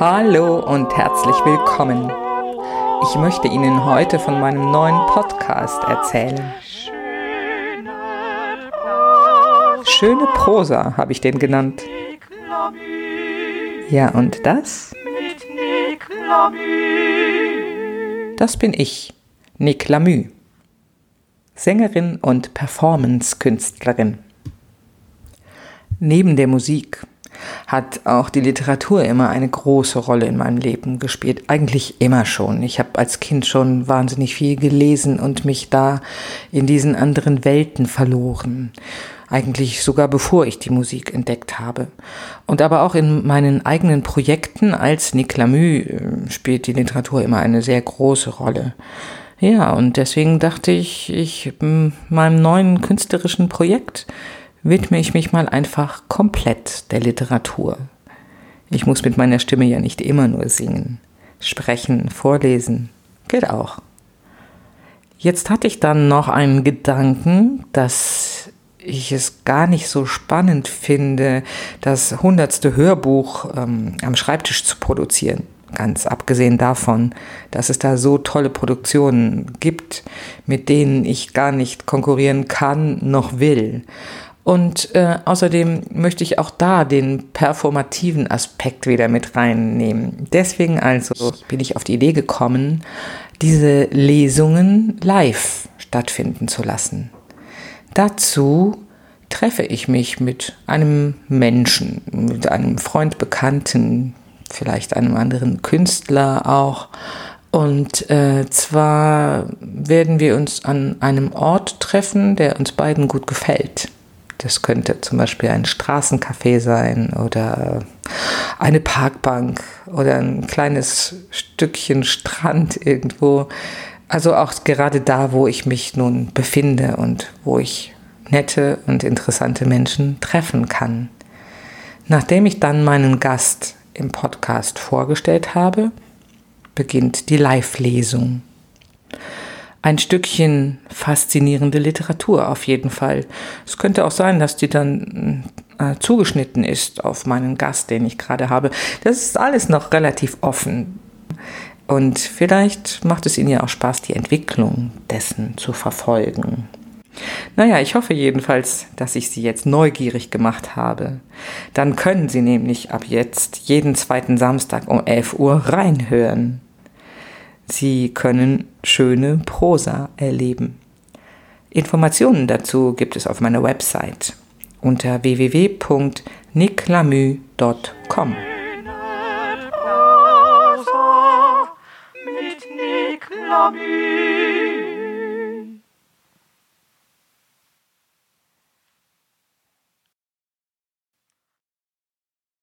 Hallo und herzlich willkommen. Ich möchte Ihnen heute von meinem neuen Podcast erzählen. Schöne Prosa habe ich den genannt. Ja, und das? Das bin ich, Nick Lamü, Sängerin und Performance-Künstlerin. Neben der Musik hat auch die Literatur immer eine große Rolle in meinem Leben gespielt. Eigentlich immer schon. Ich habe als Kind schon wahnsinnig viel gelesen und mich da in diesen anderen Welten verloren. Eigentlich sogar bevor ich die Musik entdeckt habe. Und aber auch in meinen eigenen Projekten als Nick Lamü äh, spielt die Literatur immer eine sehr große Rolle. Ja, und deswegen dachte ich, ich meinem neuen künstlerischen Projekt widme ich mich mal einfach komplett der Literatur. Ich muss mit meiner Stimme ja nicht immer nur singen. Sprechen, vorlesen, geht auch. Jetzt hatte ich dann noch einen Gedanken, dass ich es gar nicht so spannend finde, das hundertste Hörbuch ähm, am Schreibtisch zu produzieren. Ganz abgesehen davon, dass es da so tolle Produktionen gibt, mit denen ich gar nicht konkurrieren kann noch will. Und äh, außerdem möchte ich auch da den performativen Aspekt wieder mit reinnehmen. Deswegen also bin ich auf die Idee gekommen, diese Lesungen live stattfinden zu lassen. Dazu treffe ich mich mit einem Menschen, mit einem Freund, Bekannten, vielleicht einem anderen Künstler auch. Und äh, zwar werden wir uns an einem Ort treffen, der uns beiden gut gefällt. Das könnte zum Beispiel ein Straßencafé sein oder eine Parkbank oder ein kleines Stückchen Strand irgendwo. Also auch gerade da, wo ich mich nun befinde und wo ich nette und interessante Menschen treffen kann. Nachdem ich dann meinen Gast im Podcast vorgestellt habe, beginnt die Live-Lesung ein Stückchen faszinierende Literatur auf jeden Fall. Es könnte auch sein, dass die dann äh, zugeschnitten ist auf meinen Gast, den ich gerade habe. Das ist alles noch relativ offen. Und vielleicht macht es Ihnen ja auch Spaß, die Entwicklung dessen zu verfolgen. Naja, ich hoffe jedenfalls, dass ich Sie jetzt neugierig gemacht habe. Dann können Sie nämlich ab jetzt jeden zweiten Samstag um 11 Uhr reinhören. Sie können schöne Prosa erleben. Informationen dazu gibt es auf meiner Website unter www.niclamü.com. mit Nick